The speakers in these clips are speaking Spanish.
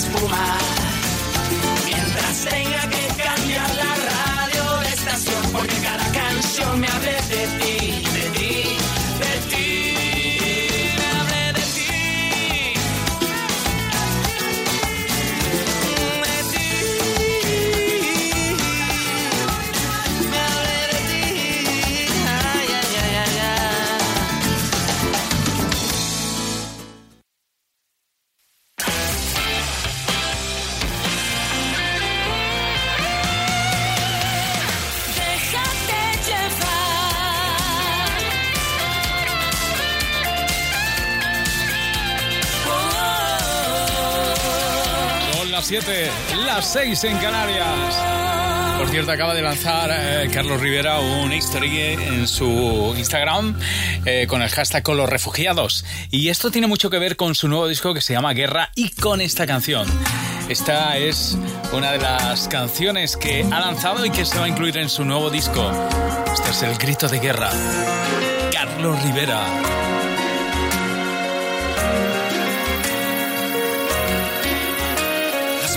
espuma. Las 6 en Canarias. Por cierto, acaba de lanzar eh, Carlos Rivera un history en su Instagram eh, con el hashtag con los refugiados. Y esto tiene mucho que ver con su nuevo disco que se llama Guerra y con esta canción. Esta es una de las canciones que ha lanzado y que se va a incluir en su nuevo disco. Este es el grito de guerra. Carlos Rivera. Las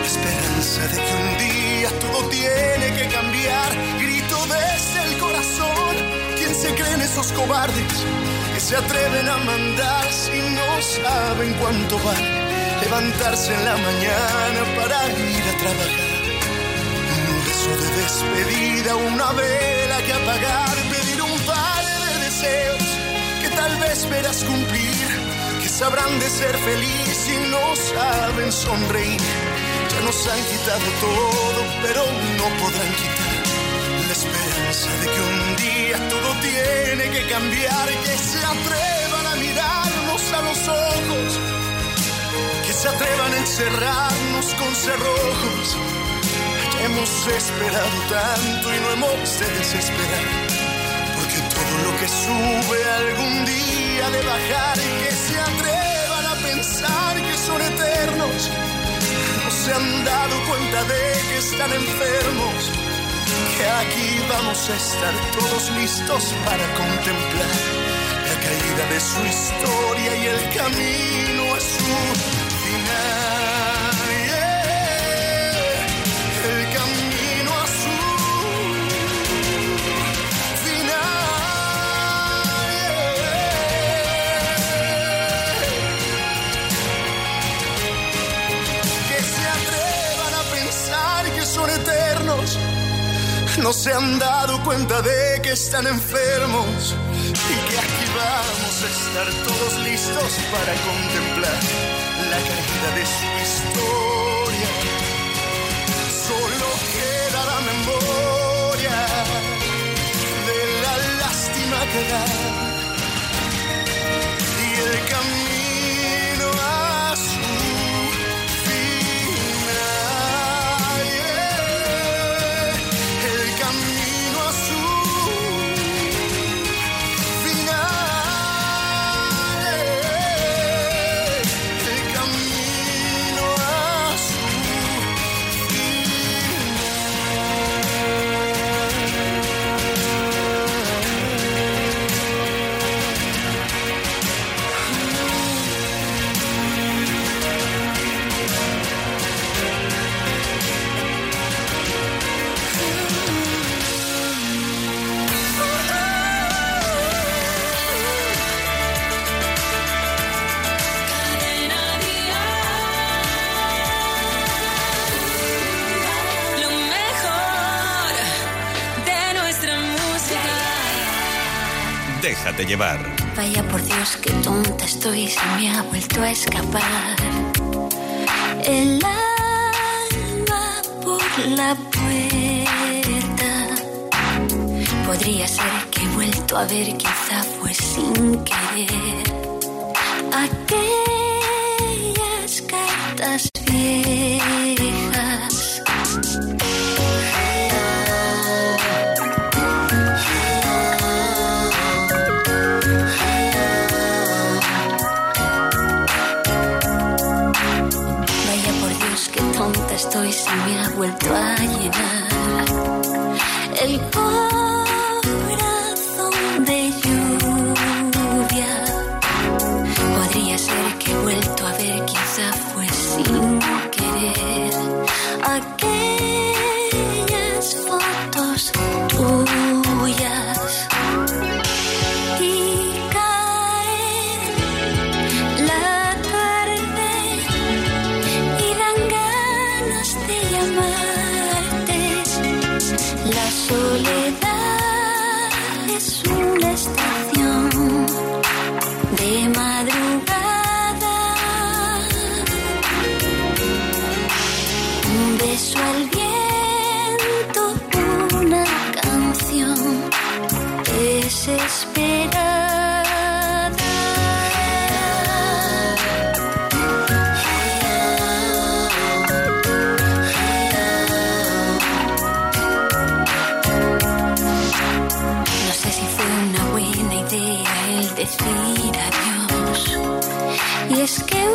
la esperanza de que un día todo tiene que cambiar. Grito desde el corazón. ¿Quién se creen esos cobardes que se atreven a mandar si no saben cuánto vale levantarse en la mañana para ir a trabajar? Un beso de despedida, una vela que apagar, pedir un par de deseos que tal vez verás cumplir, que sabrán de ser feliz y no saben sonreír. Nos han quitado todo, pero no podrán quitar la esperanza de que un día todo tiene que cambiar, que se atrevan a mirarnos a los ojos, que se atrevan a encerrarnos con cerrojos. Hemos esperado tanto y no hemos de desesperar, porque todo lo que sube algún día de bajar y que se atrevan a pensar que son eternos no se han dado cuenta de que están enfermos, que aquí vamos a estar todos listos para contemplar la caída de su historia y el camino a su final. No se han dado cuenta de que están enfermos y que aquí vamos a estar todos listos para contemplar la caída de su historia. Solo queda la memoria de la lástima que da y el camino Llevar. Vaya por Dios, qué tonta estoy, se me ha vuelto a escapar. El alma por la puerta. Podría ser que he vuelto a ver, quizá fue sin querer. Aquellas cartas Y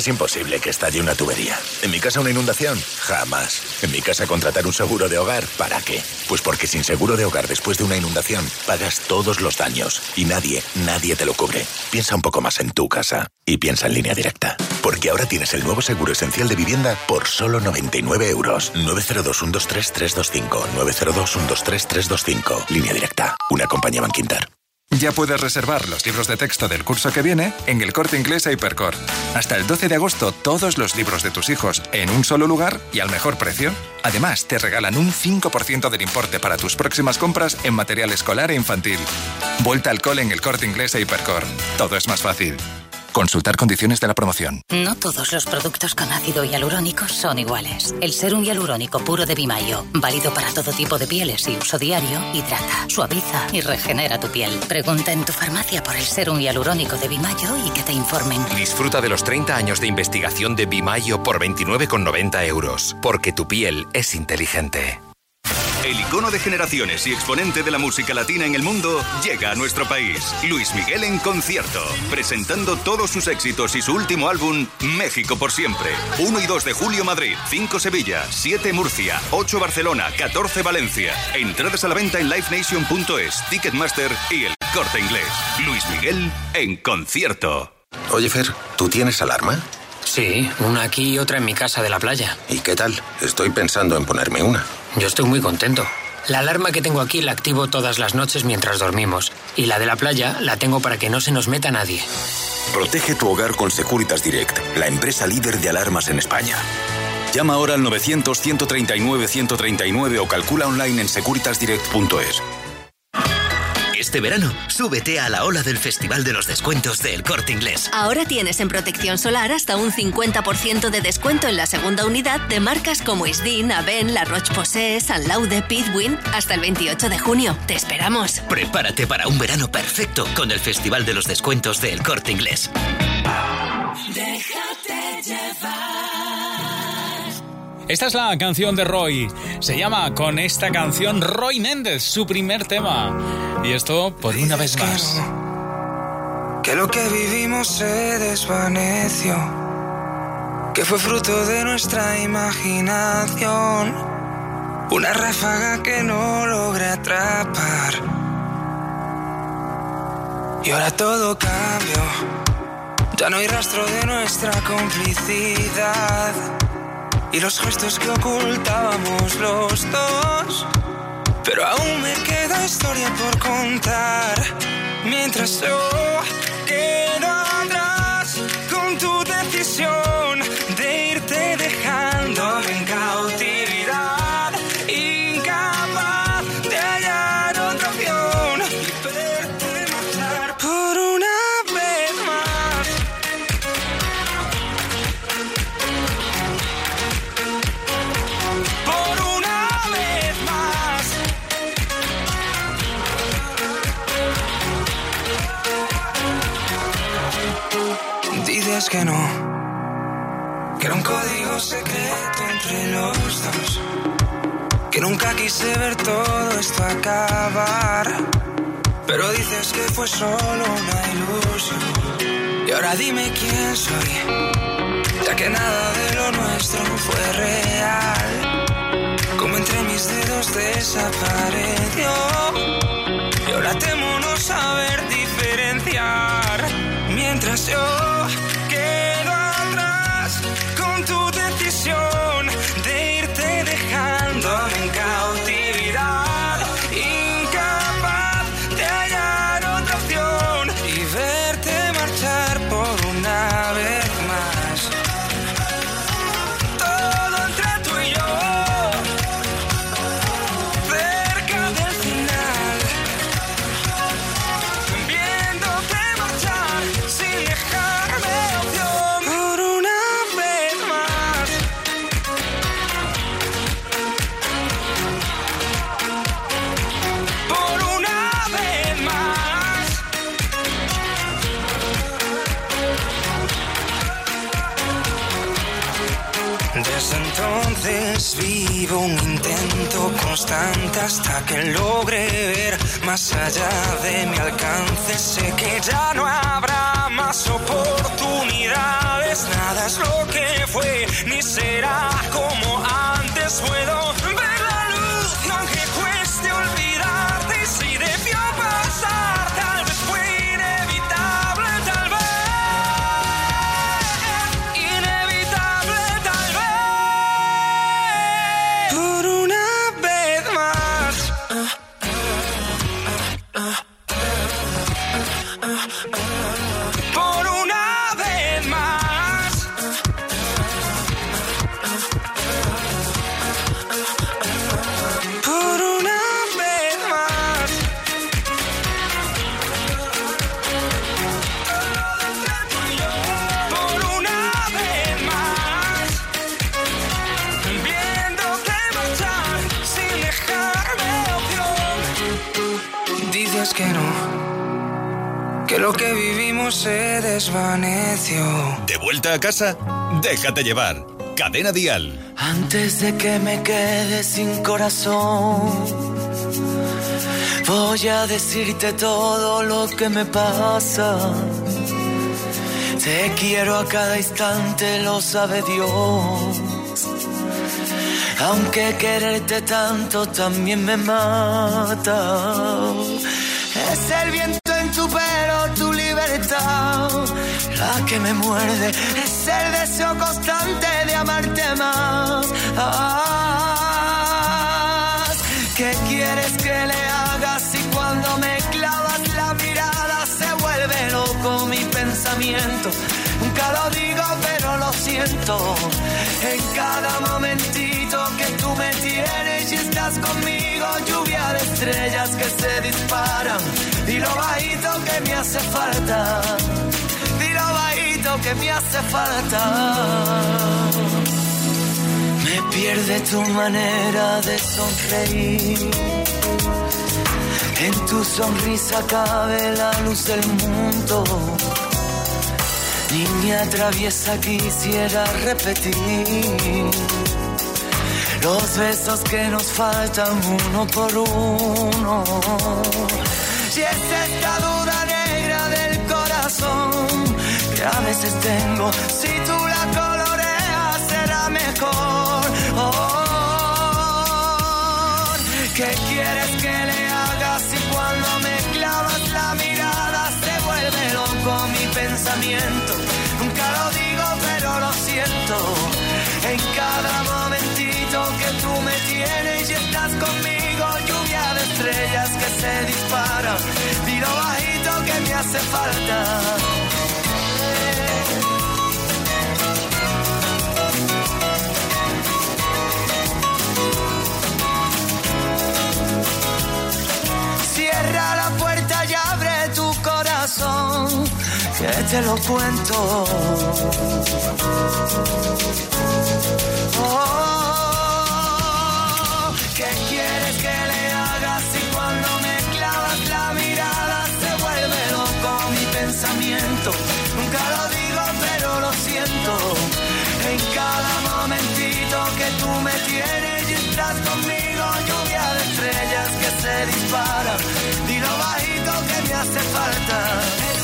es imposible que estalle una tubería. En mi casa una inundación, jamás. En mi casa contratar un seguro de hogar, ¿para qué? Pues porque sin seguro de hogar después de una inundación, pagas todos los daños y nadie, nadie te lo cubre. Piensa un poco más en tu casa y piensa en línea directa. Porque ahora tienes el nuevo seguro esencial de vivienda por solo 99 euros. 902-123-325. 902-123-325. Línea directa. Una compañía Banquinter. Ya puedes reservar los libros de texto del curso que viene en el corte inglés a Hipercor. Hasta el 12 de agosto, todos los libros de tus hijos en un solo lugar y al mejor precio. Además, te regalan un 5% del importe para tus próximas compras en material escolar e infantil. Vuelta al cole en el corte inglés a Hipercor. Todo es más fácil. Consultar condiciones de la promoción. No todos los productos con ácido hialurónico son iguales. El serum hialurónico puro de Bimayo, válido para todo tipo de pieles y uso diario, hidrata, suaviza y regenera tu piel. Pregunta en tu farmacia por el serum hialurónico de Bimayo y que te informen. Disfruta de los 30 años de investigación de Bimayo por 29,90 euros. Porque tu piel es inteligente. El icono de generaciones y exponente de la música latina en el mundo llega a nuestro país. Luis Miguel en concierto, presentando todos sus éxitos y su último álbum, México por siempre. 1 y 2 de julio Madrid, 5 Sevilla, 7 Murcia, 8 Barcelona, 14 Valencia. Entradas a la venta en livenation.es, Ticketmaster y el corte inglés. Luis Miguel en concierto. Oye, Fer, ¿tú tienes alarma? Sí, una aquí y otra en mi casa de la playa. ¿Y qué tal? Estoy pensando en ponerme una. Yo estoy muy contento. La alarma que tengo aquí la activo todas las noches mientras dormimos. Y la de la playa la tengo para que no se nos meta nadie. Protege tu hogar con Securitas Direct, la empresa líder de alarmas en España. Llama ahora al 900-139-139 o calcula online en securitasdirect.es. Este verano, súbete a la ola del Festival de los Descuentos del Corte Inglés. Ahora tienes en protección solar hasta un 50% de descuento en la segunda unidad de marcas como Isdin, Aven, La Roche-Posay, San Laude, Pitwin, hasta el 28 de junio. Te esperamos. Prepárate para un verano perfecto con el Festival de los Descuentos del Corte Inglés. Déjate llevar. Esta es la canción de Roy. Se llama con esta canción Roy Méndez, su primer tema. Y esto por una vez más. Que lo que vivimos se desvaneció. Que fue fruto de nuestra imaginación. Una ráfaga que no logré atrapar. Y ahora todo cambió. Ya no hay rastro de nuestra complicidad y los gestos que ocultábamos los dos. Pero aún me queda historia por contar. Mientras yo quedo atrás con tu decisión nunca quise ver todo esto acabar, pero dices que fue solo una ilusión. Y ahora dime quién soy, ya que nada de lo nuestro fue real, como entre mis dedos desapareció. Y ahora temo no saber diferenciar mientras yo hasta que logre ver más allá de mi alcance. Sé que ya no habrá más oportunidades, nada es lo que fue ni será como antes. Puedo se desvaneció ¿De vuelta a casa? Déjate llevar. Cadena Dial. Antes de que me quede sin corazón, voy a decirte todo lo que me pasa. Te quiero a cada instante, lo sabe Dios. Aunque quererte tanto también me mata. Es el viento en tu pelo, tu la que me muerde. Es el deseo constante de amarte más. ¿Qué quieres que le hagas si cuando me clavas la mirada se vuelve loco mi pensamiento? Nunca lo digo, pero lo siento. En cada momentito que tú me tienes y estás conmigo, lluvia de estrellas que se disparan. Y lo bajito que me hace falta. Y lo bajito que me hace falta. Me pierde tu manera de sonreír. En tu sonrisa cabe la luz del mundo. Niña traviesa quisiera repetir los besos que nos faltan uno por uno. Si es esta duda negra del corazón que a veces tengo, si tú la coloreas será mejor. Oh, ¿Qué quieres que le hagas si cuando me clavas la mirada se vuelve loco mi pensamiento? Nunca lo digo, pero lo siento. En cada estrellas que se disparan. Tiro bajito que me hace falta. Cierra la puerta y abre tu corazón, que te lo cuento. Cada momentito que tú me tienes y estás conmigo, lluvia de estrellas que se dispara. Dilo bajito que me hace falta.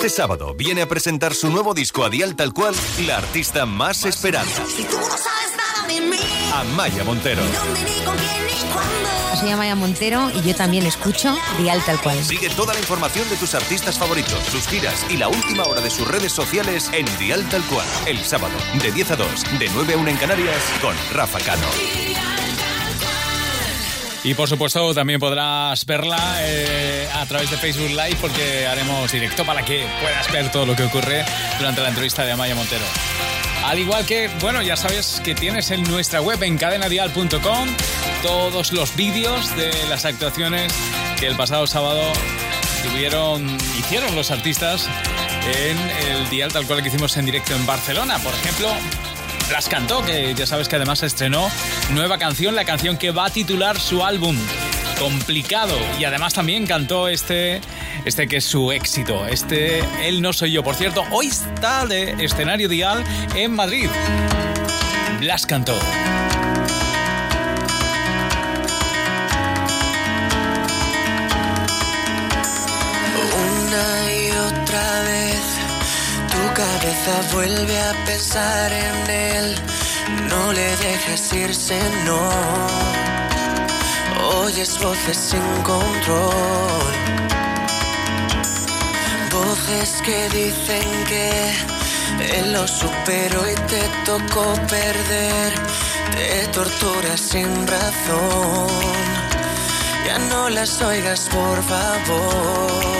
Este sábado viene a presentar su nuevo disco a Dial Tal Cual, la artista más esperada, Si tú no sabes nada de mí, Amaya Montero. dónde ni con quién ni cuándo. Soy Amaya Montero y yo también escucho Dial Tal Cual. Sigue toda la información de tus artistas favoritos, sus giras y la última hora de sus redes sociales en Dial Tal Cual. El sábado, de 10 a 2, de 9 a 1 en Canarias, con Rafa Cano. Y por supuesto también podrás verla eh, a través de Facebook Live porque haremos directo para que puedas ver todo lo que ocurre durante la entrevista de Amaya Montero. Al igual que, bueno, ya sabes que tienes en nuestra web en cadenadial.com todos los vídeos de las actuaciones que el pasado sábado tuvieron, hicieron los artistas en el dial tal cual que hicimos en directo en Barcelona. Por ejemplo, Blas cantó, que ya sabes que además estrenó nueva canción, la canción que va a titular su álbum. Complicado. Y además también cantó este, este que es su éxito. Este, Él no soy yo. Por cierto, hoy está de escenario dial en Madrid. Blas cantó. Cabeza vuelve a pensar en él. No le dejes irse, no. Oyes voces sin control. Voces que dicen que él lo superó y te tocó perder. Te tortura sin razón. Ya no las oigas, por favor.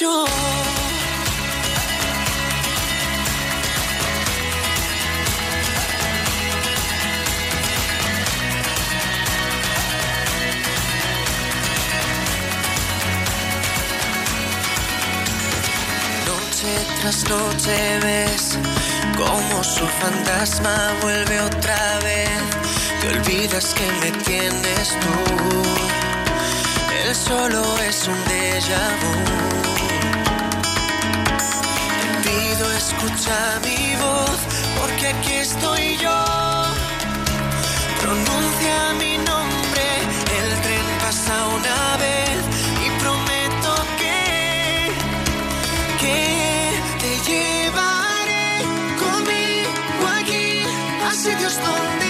yo. tras noche ves como su fantasma vuelve otra vez. Te olvidas que me tienes tú. Él solo es un déjà vu. Escucha mi voz porque aquí estoy yo. Pronuncia mi nombre, el tren pasa una vez y prometo que, que te llevaré conmigo aquí a sitios donde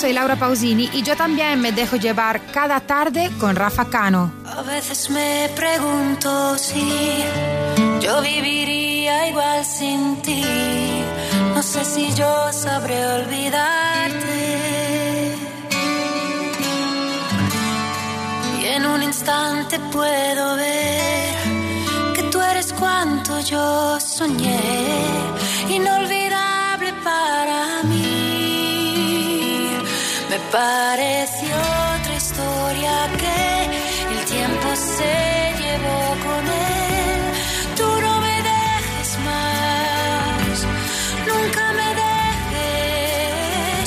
soy Laura Pausini y yo también me dejo llevar cada tarde con Rafa Cano. A veces me pregunto si yo viviría igual sin ti. No sé si yo sabré olvidarte. Y en un instante puedo ver que tú eres cuanto yo soñé. Inolvidable para mí. Me pareció otra historia que el tiempo se llevó con él. Tú no me dejes más, nunca me dejes.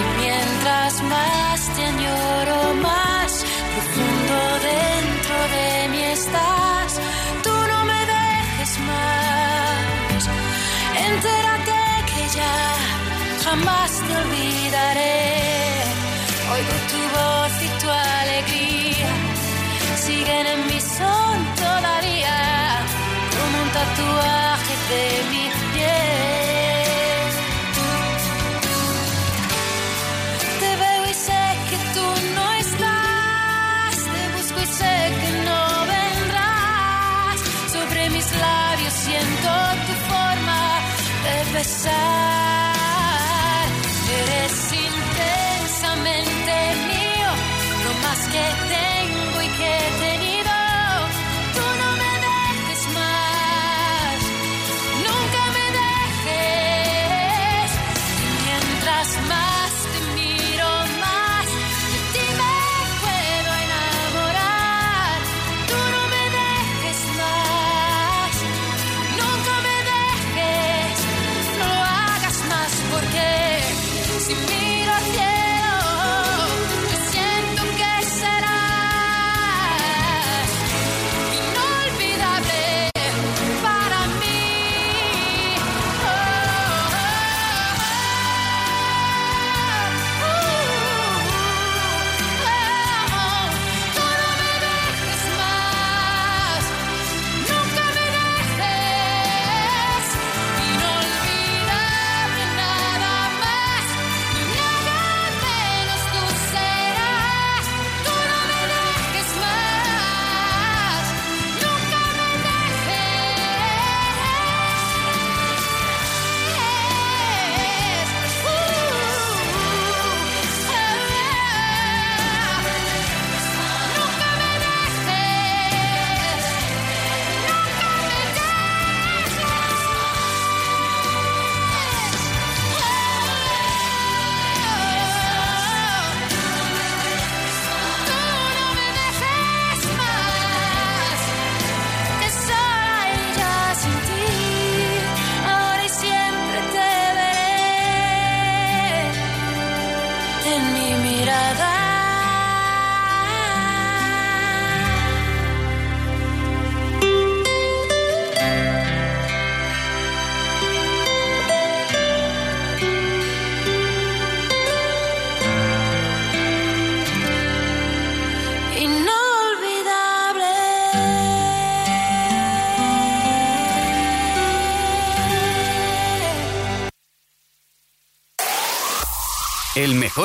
Y mientras más te añoro, más profundo dentro de mí estás. Tú no me dejes más. Entérate que ya jamás te olvidaré. Oigo tu voz y tu alegría siguen en mi son todavía como un tatuaje de mi piel. Te veo y sé que tú no estás, te busco y sé que no vendrás. Sobre mis labios siento tu forma de besar.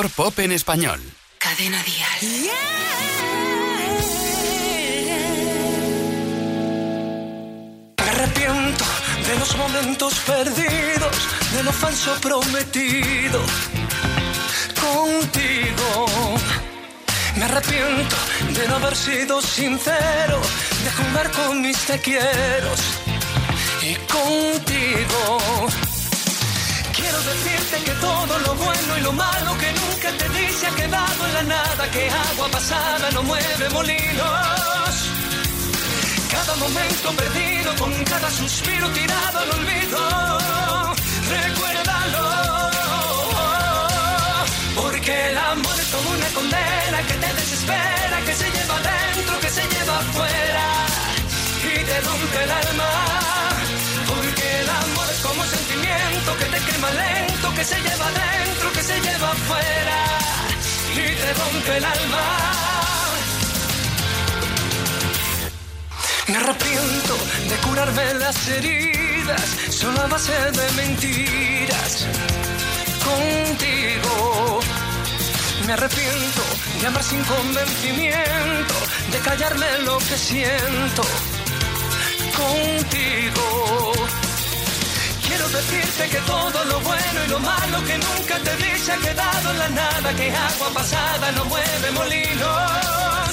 Mejor pop en español. Cadena Dial. Me arrepiento de los momentos perdidos, de lo falso prometido contigo. Me arrepiento de no haber sido sincero, de jugar con mis te quieros y contigo. Decirte que todo lo bueno y lo malo que nunca te di se ha quedado en la nada, que agua pasada no mueve molinos. Cada momento perdido, con cada suspiro tirado al olvido, recuérdalo. Porque el amor es como una condena que te desespera, que se lleva dentro, que se lleva afuera y te rompe el alma. El amor es como sentimiento que te quema lento, que se lleva dentro, que se lleva afuera y te rompe el alma. Me arrepiento de curarme las heridas solo a base de mentiras contigo. Me arrepiento de amar sin convencimiento, de callarme lo que siento contigo. Quiero decirte que todo lo bueno y lo malo que nunca te di se ha quedado en la nada, que agua pasada no mueve molinos.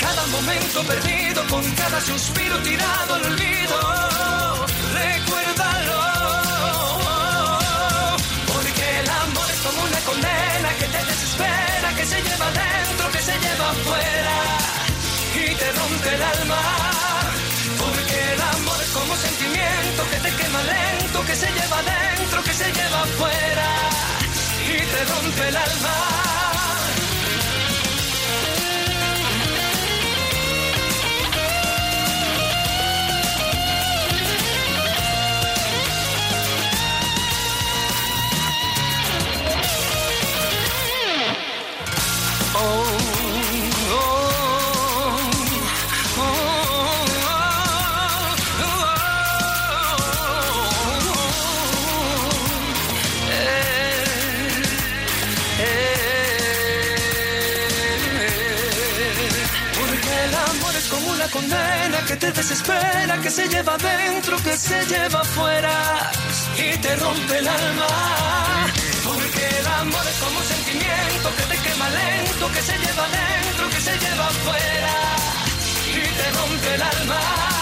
Cada momento perdido, con cada suspiro tirado al olvido, recuérdalo. Porque el amor es como una condena que te desespera, que se lleva dentro, que se lleva afuera y te rompe el alma. Sentimiento que te quema lento, que se lleva dentro, que se lleva afuera y te rompe el alma. Que te desespera, que se lleva dentro, que se lleva afuera y te rompe el alma. Porque el amor es como un sentimiento que te quema lento, que se lleva dentro, que se lleva afuera y te rompe el alma.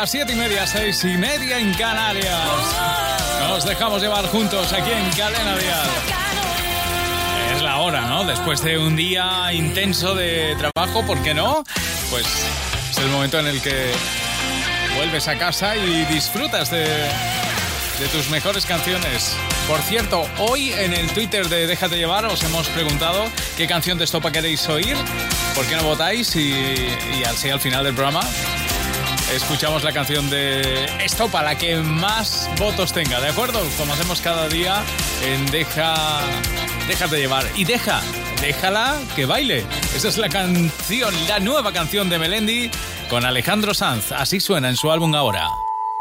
Las siete y media, seis y media en Canarias. Nos dejamos llevar juntos aquí en Cadena. Es la hora, ¿no? Después de un día intenso de trabajo, ¿por qué no? Pues es el momento en el que vuelves a casa y disfrutas de, de tus mejores canciones. Por cierto, hoy en el Twitter de Déjate Llevar os hemos preguntado qué canción de Estopa queréis oír, por qué no votáis y, al final del programa escuchamos la canción de Estopa, la que más votos tenga, ¿de acuerdo? Como hacemos cada día en Deja... Déjate llevar. Y deja, déjala que baile. Esa es la canción, la nueva canción de Melendi con Alejandro Sanz. Así suena en su álbum ahora.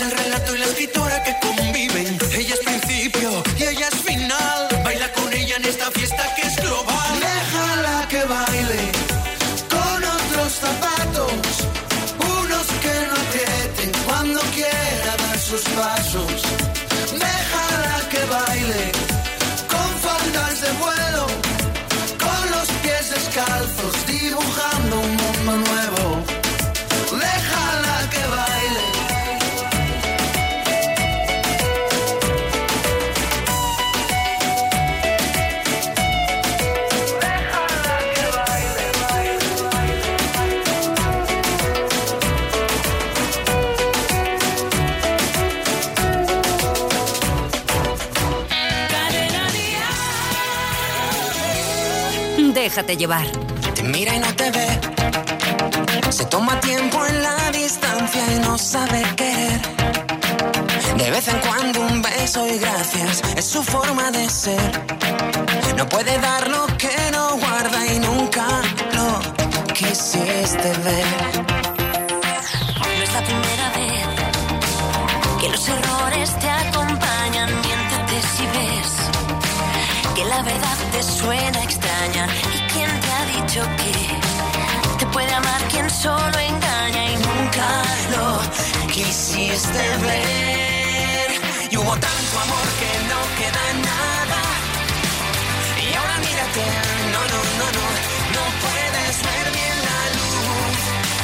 El relato y la escritora que conviven. Ella es Déjate llevar. Te mira y no te ve. Se toma tiempo en la distancia y no sabe querer. De vez en cuando un beso y gracias es su forma de ser. No puede dar lo que no guarda y nunca lo quisiste ver. No es la primera vez que los errores te acompañan. Miéntete si ves que la verdad te suena extraña. ¿Y quién te ha dicho que te puede amar quien solo engaña y nunca lo quisiste ver. Y hubo tanto amor que no queda nada. Y ahora mírate, no, no, no, no, no puedes ver bien la luz.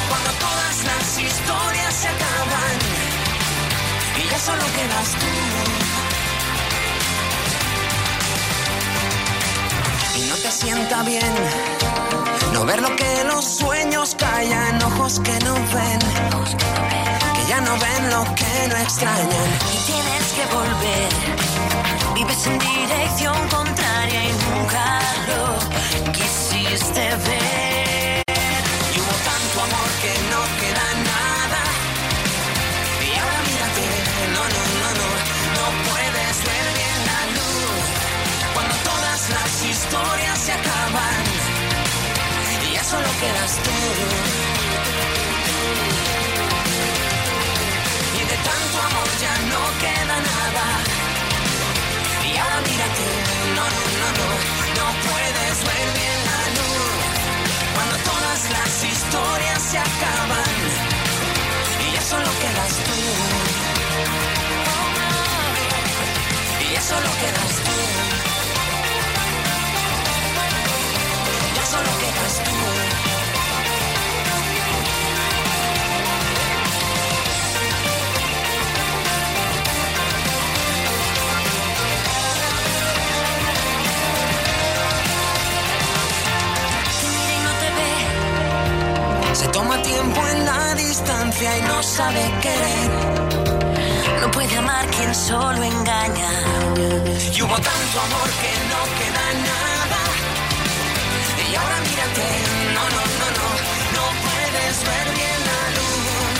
Cuando todas las historias se acaban y ya solo quedas tú. Y no te sienta bien no ver lo que los sueños callan, ojos que no ven, que ya no ven lo que no extrañan. y tienes que volver. Vives en dirección contraria y nunca lo quisiste ver. Y hubo tanto amor que no solo quedas tú. Y de tanto amor ya no queda nada. Y ahora mírate, no, no, no, no, no puedes ver bien la luz. Cuando todas las historias se acaban y ya solo quedas tú. Y ya solo quedas tú. Ya solo quedas tú. Tiempo en la distancia y no sabe querer. No puede amar quien solo engaña. Y hubo tanto amor que no queda nada. Y ahora mírate, no, no, no, no, no puedes ver bien la luz.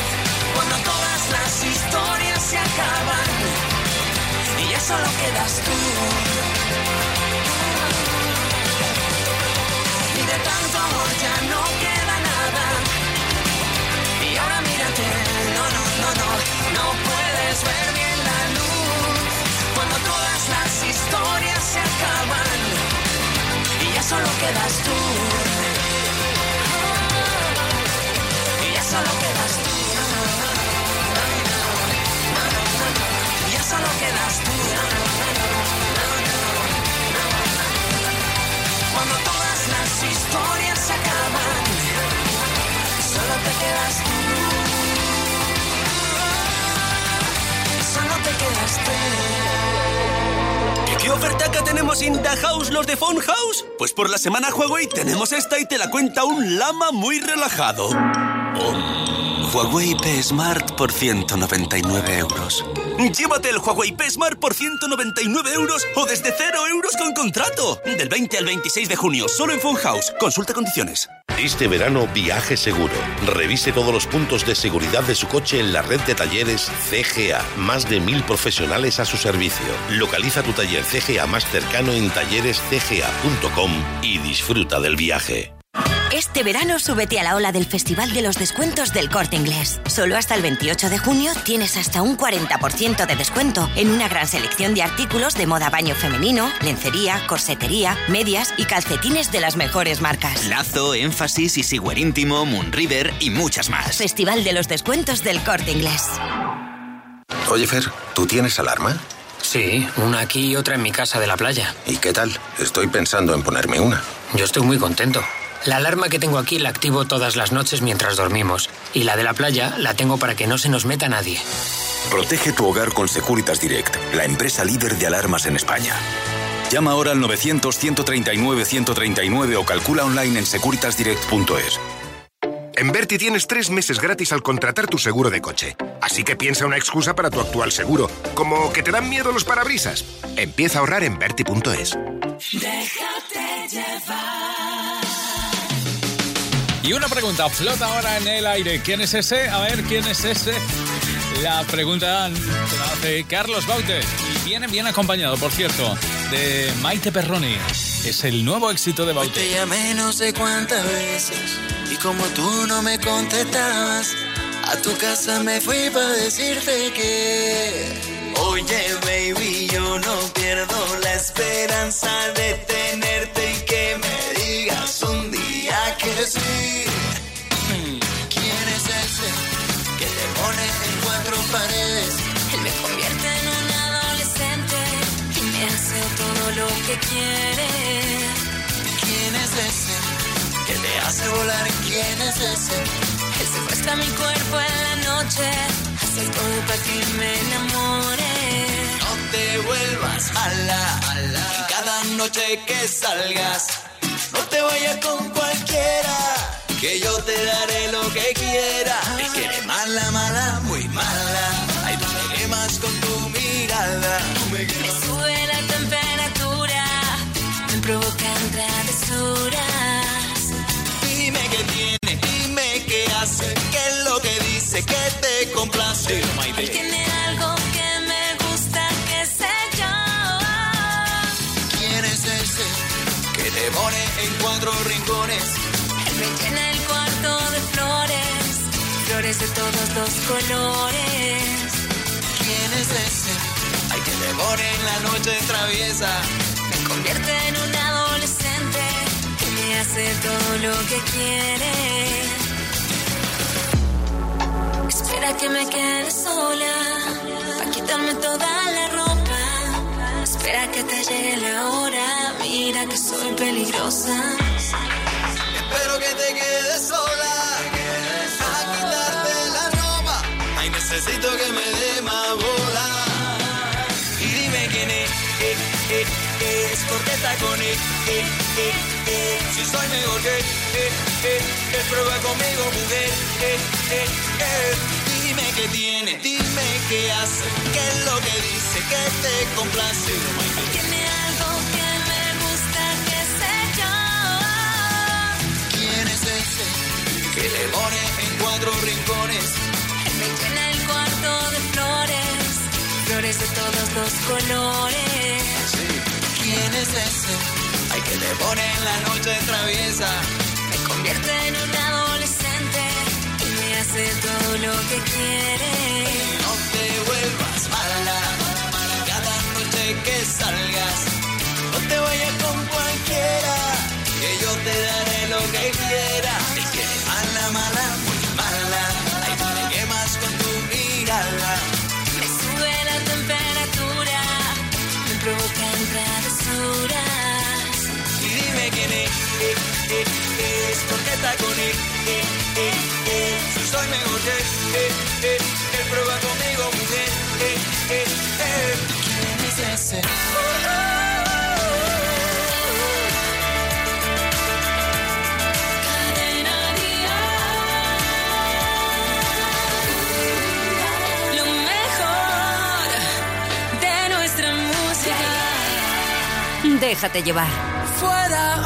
Cuando todas las historias se acaban y ya solo quedas tú. Y de tanto amor ya no queda no, no, no, no, no puedes ver bien la luz Cuando todas las historias se acaban. Y ya solo quedas tú. Y ya solo quedas tú ¿Qué oferta que tenemos in the house los de Phone House? Pues por la semana Huawei tenemos esta y te la cuenta un lama muy relajado. Huawei P Smart por 199 euros. Llévate el Huawei P Smart por 199 euros o desde 0 euros con contrato. Del 20 al 26 de junio, solo en Phone House. Consulta condiciones. Este verano viaje seguro. Revise todos los puntos de seguridad de su coche en la red de talleres CGA. Más de mil profesionales a su servicio. Localiza tu taller CGA más cercano en tallerescga.com y disfruta del viaje. Este verano súbete a la ola del Festival de los Descuentos del Corte Inglés. Solo hasta el 28 de junio tienes hasta un 40% de descuento en una gran selección de artículos de moda baño femenino, lencería, corsetería, medias y calcetines de las mejores marcas. Lazo, Énfasis, Easywear Íntimo, Moonriver y muchas más. Festival de los Descuentos del Corte Inglés. Oye, Fer, ¿tú tienes alarma? Sí, una aquí y otra en mi casa de la playa. ¿Y qué tal? Estoy pensando en ponerme una. Yo estoy muy contento. La alarma que tengo aquí la activo todas las noches mientras dormimos. Y la de la playa la tengo para que no se nos meta nadie. Protege tu hogar con Securitas Direct, la empresa líder de alarmas en España. Llama ahora al 900-139-139 o calcula online en securitasdirect.es. En Berti tienes tres meses gratis al contratar tu seguro de coche. Así que piensa una excusa para tu actual seguro, como que te dan miedo los parabrisas. Empieza a ahorrar en Berti.es. Déjate llevar. Y una pregunta flota ahora en el aire. ¿Quién es ese? A ver, ¿quién es ese? La pregunta se la hace Carlos Baute. Y viene bien acompañado, por cierto, de Maite Perroni. Es el nuevo éxito de Hoy te Baute. llamé no sé cuántas veces y como tú no me contestabas, a tu casa me fui para decirte que Oye baby, yo no pierdo la esperanza de tenerte ¿Quién es ese que te pone en cuatro paredes? Él me convierte en un adolescente y me hace todo lo que quiere. ¿Quién es ese que te hace volar? ¿Quién es ese? Él secuestra mi cuerpo en la noche, hace todo para que me enamore. No te vuelvas mala, y cada noche que salgas, no te vayas con cualquiera, que yo te daré lo que quiera. Es que eres mala, mala, muy mala, ay tú me quemas con tu mirada. Tú me Me sube la temperatura, me provocan travesuras. Dime qué tiene, dime qué hace, qué es lo que dice, que te complace. Él cuatro rincones? Él me llena el cuarto de flores, flores de todos los colores. ¿Quién es ese? Ay, que te pone en la noche traviesa. Me convierte en un adolescente y me hace todo lo que quiere. Espera que me quede sola, para quitarme toda la ropa. Espera que te llegue la hora, mira que soy peligrosa. Que te quedes sola. A quitarte la ropa. Ay, necesito que me dé más bola. Y dime quién es. Eh, eh, eh, es porque está con él. Eh, eh, eh. Si soy mejor que eh. Prueba conmigo, mujer. Dime qué tiene, dime qué hace, qué es lo que dice, que te complace. Tiene algo que que le pone en cuatro rincones? Me llena el cuarto de flores, flores de todos los colores. ¿Quién es ese? Ay, que te pone en la noche traviesa. Me convierte en un adolescente y me hace todo lo que quiere. No te vuelvas mala. Cada noche que salgas, no te vayas con cualquiera. Que yo buena, mala, mala. Ahí tú me quemas con tu mirada. Me sube la temperatura, me provocan travesuras. Y dime quién es, eh, eh, eh, es, porque está con él. Si soy mejor que él, él, él prueba conmigo, mujer. ¿Quién es ese? Déjate llevar. Fuera,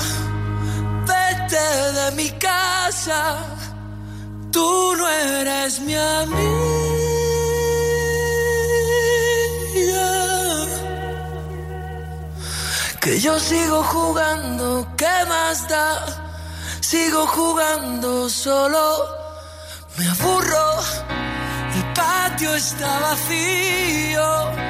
vete de mi casa. Tú no eres mi amiga. Que yo sigo jugando, ¿qué más da? Sigo jugando solo, me aburro. El patio está vacío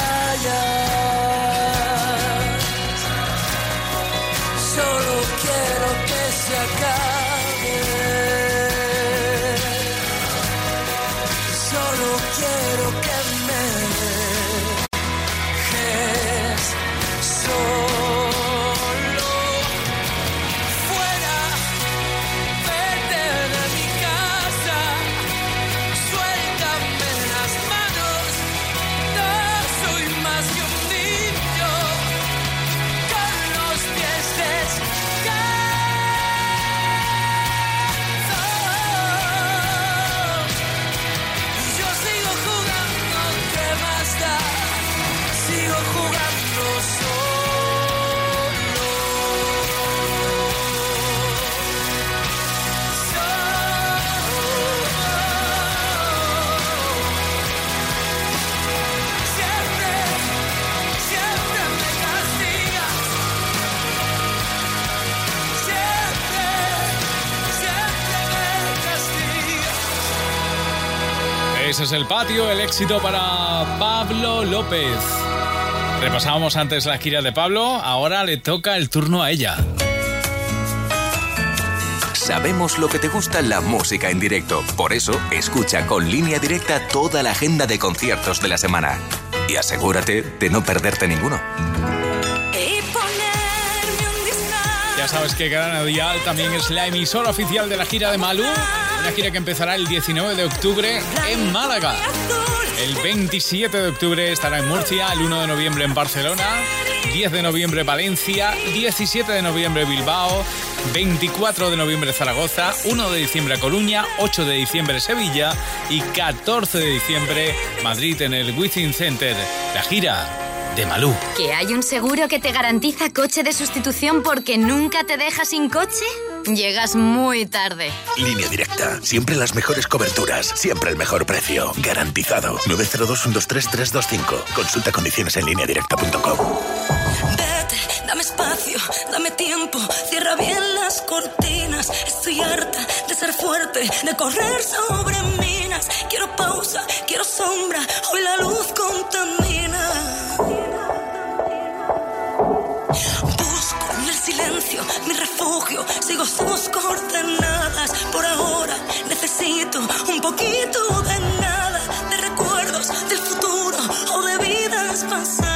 Es el patio, el éxito para Pablo López. Repasábamos antes la gira de Pablo, ahora le toca el turno a ella. Sabemos lo que te gusta la música en directo. Por eso, escucha con línea directa toda la agenda de conciertos de la semana. Y asegúrate de no perderte ninguno. Ya sabes que Gran Dial también es la emisora oficial de la gira de Malú, una gira que empezará el 19 de octubre en Málaga. El 27 de octubre estará en Murcia, el 1 de noviembre en Barcelona, 10 de noviembre Valencia, 17 de noviembre Bilbao, 24 de noviembre Zaragoza, 1 de diciembre Coruña, 8 de diciembre Sevilla y 14 de diciembre Madrid en el Within Center. La gira de Malú. ¿Que hay un seguro que te garantiza coche de sustitución porque nunca te deja sin coche? Llegas muy tarde. Línea directa. Siempre las mejores coberturas. Siempre el mejor precio. Garantizado. 902-123-325. Consulta condiciones en lineadirecta.com. Vete, dame espacio, dame tiempo, cierra bien las cortinas. Estoy harta de ser fuerte, de correr sobre minas. Quiero pausa, quiero sombra, hoy la luz contamina. Mi refugio, sigo sus coordenadas. Por ahora necesito necesito un poquito de nada, de recuerdos del futuro o de vidas pasadas.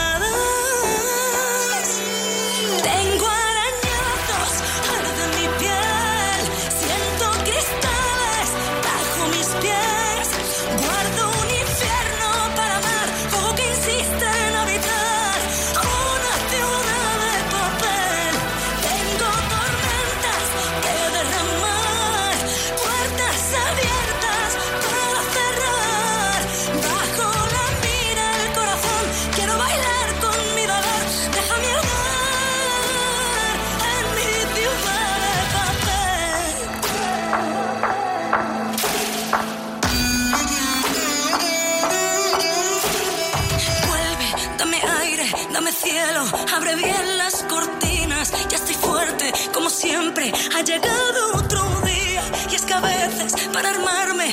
Ha llegado otro día, y es que a veces para armarme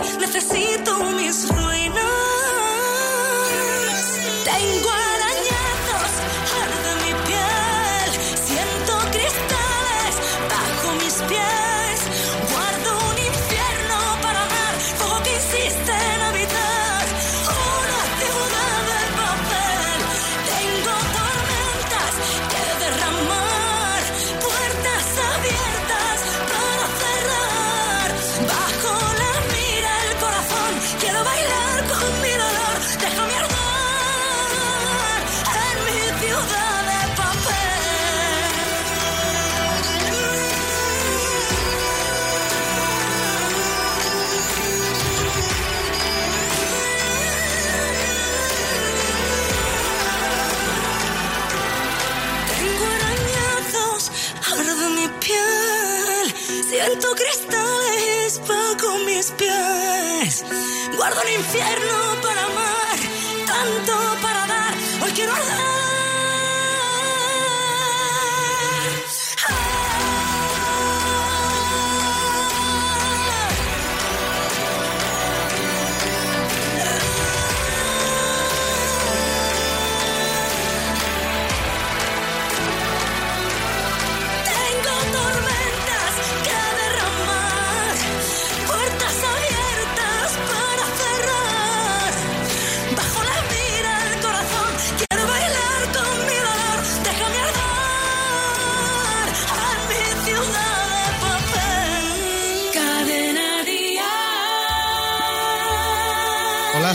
Guardo un infierno para amar, tanto para dar. Hoy quiero arder.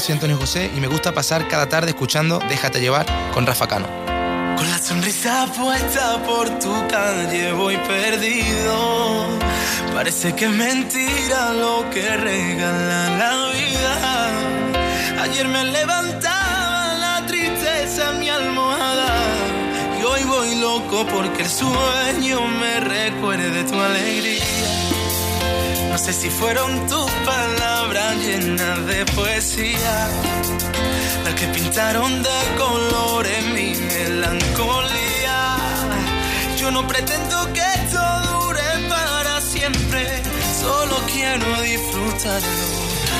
Soy Antonio José y me gusta pasar cada tarde escuchando Déjate llevar con Rafa Cano. Con la sonrisa puesta por tu calle voy perdido. Parece que es mentira lo que regala la vida. Ayer me levantaba la tristeza en mi almohada. Y hoy voy loco porque el sueño me recuerde tu alegría. No sé si fueron tus palabras llenas de poesía las que pintaron de colores mi melancolía. Yo no pretendo que esto dure para siempre, solo quiero disfrutarlo,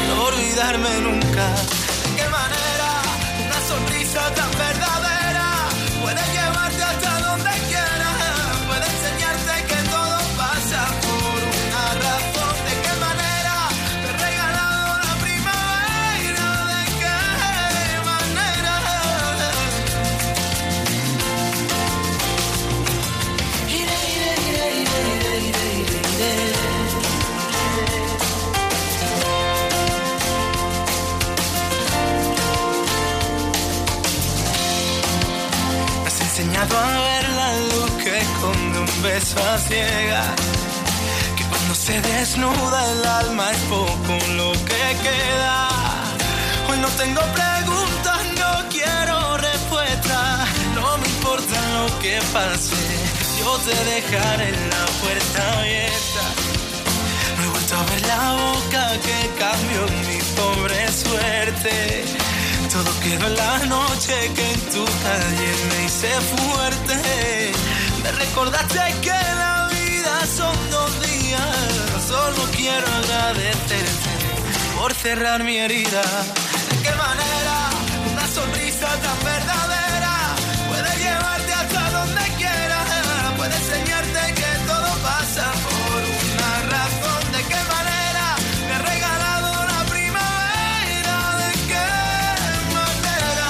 no olvidarme nunca. ¿De qué manera una sonrisa tan verdadera puede llevarte beso a. Que cuando se desnuda el alma es poco lo que queda. Hoy no tengo preguntas, no quiero respuestas. No me importa lo que pase, yo te dejaré la puerta abierta. No he vuelto a ver la boca que cambió mi pobre suerte. Todo quedó en la noche que en tu calle me hice fuerte. Me recordaste que la vida son dos días. Solo quiero agradecerte por cerrar mi herida. ¿De qué manera una sonrisa tan verdadera puede llevarte hasta donde quieras? Puede enseñarte que todo pasa por una razón. ¿De qué manera me ha regalado la primavera? ¿De qué manera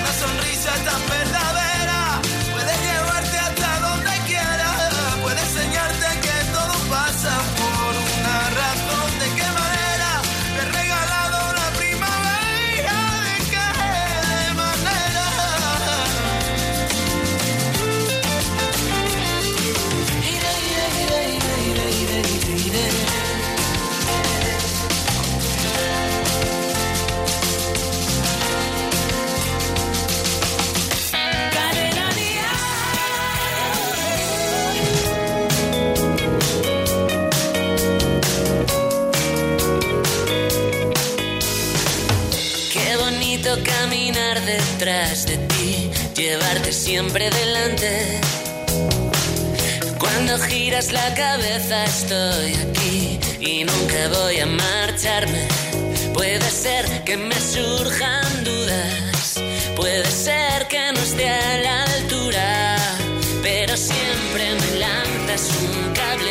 una sonrisa tan verdadera? Detrás de ti, llevarte siempre delante. Cuando giras la cabeza estoy aquí y nunca voy a marcharme. Puede ser que me surjan dudas, puede ser que no esté a la altura, pero siempre me lanzas un cable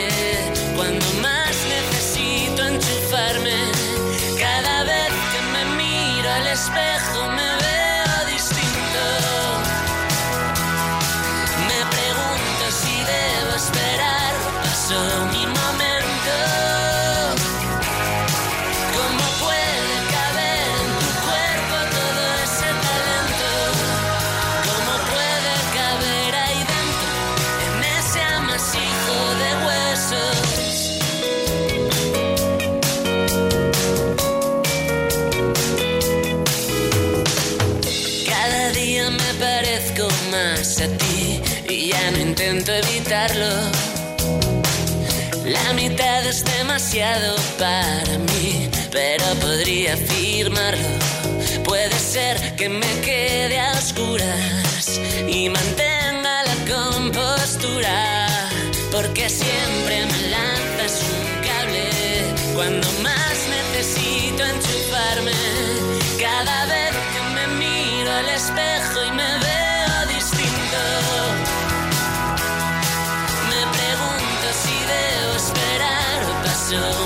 La mitad es demasiado para mí, pero podría afirmarlo. Puede ser que me quede a oscuras y mantenga la compostura, porque siempre me lanzas un cable cuando más necesito enchufarme. Cada vez que me miro al espejo o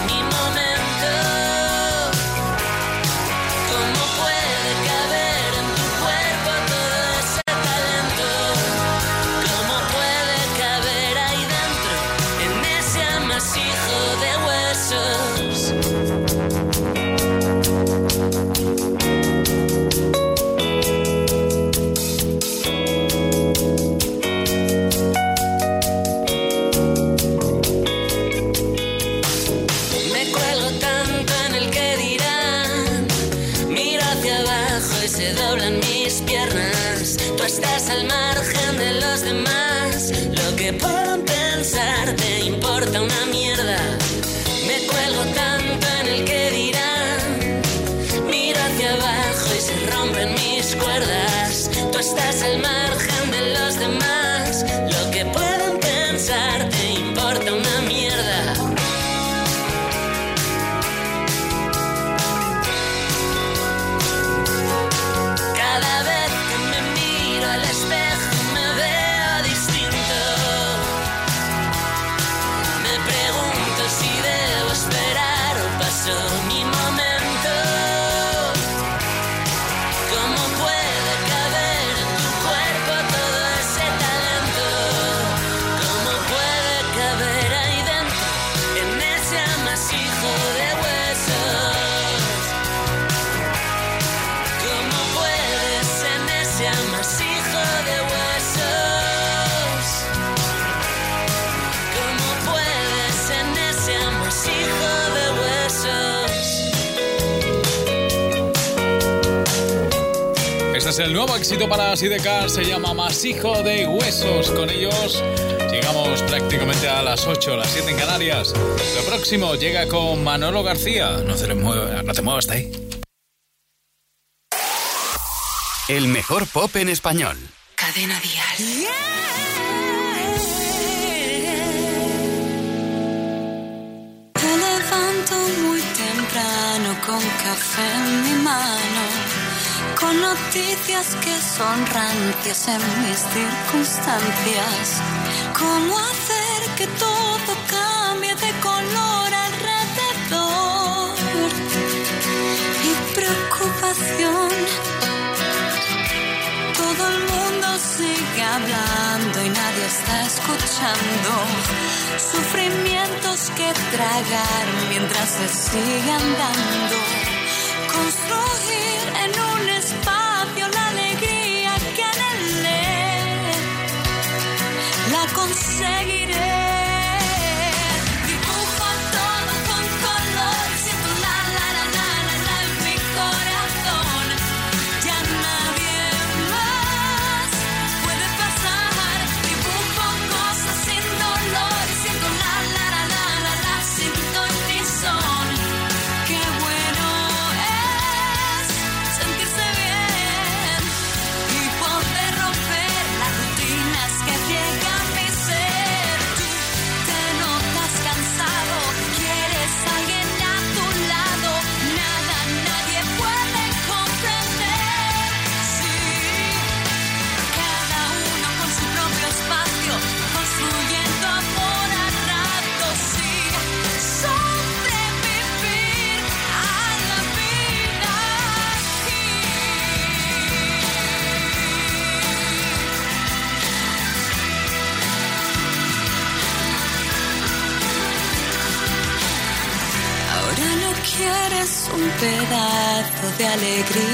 huesos? Este es el nuevo éxito para Sidecar, se llama Masijo de Huesos. Con ellos llegamos prácticamente a las 8, las 7 en Canarias. Lo próximo llega con Manolo García. No te, muevas, no te muevas de ahí. El mejor pop en español. Cadena Dial. Me levanto muy temprano con café en mi mano, con que son rancias en mis circunstancias. ¿Cómo hacer que todo cambie de color alrededor? Mi preocupación. Todo el mundo sigue hablando y nadie está escuchando. Sufrimientos que tragar mientras se sigue andando. Alegría,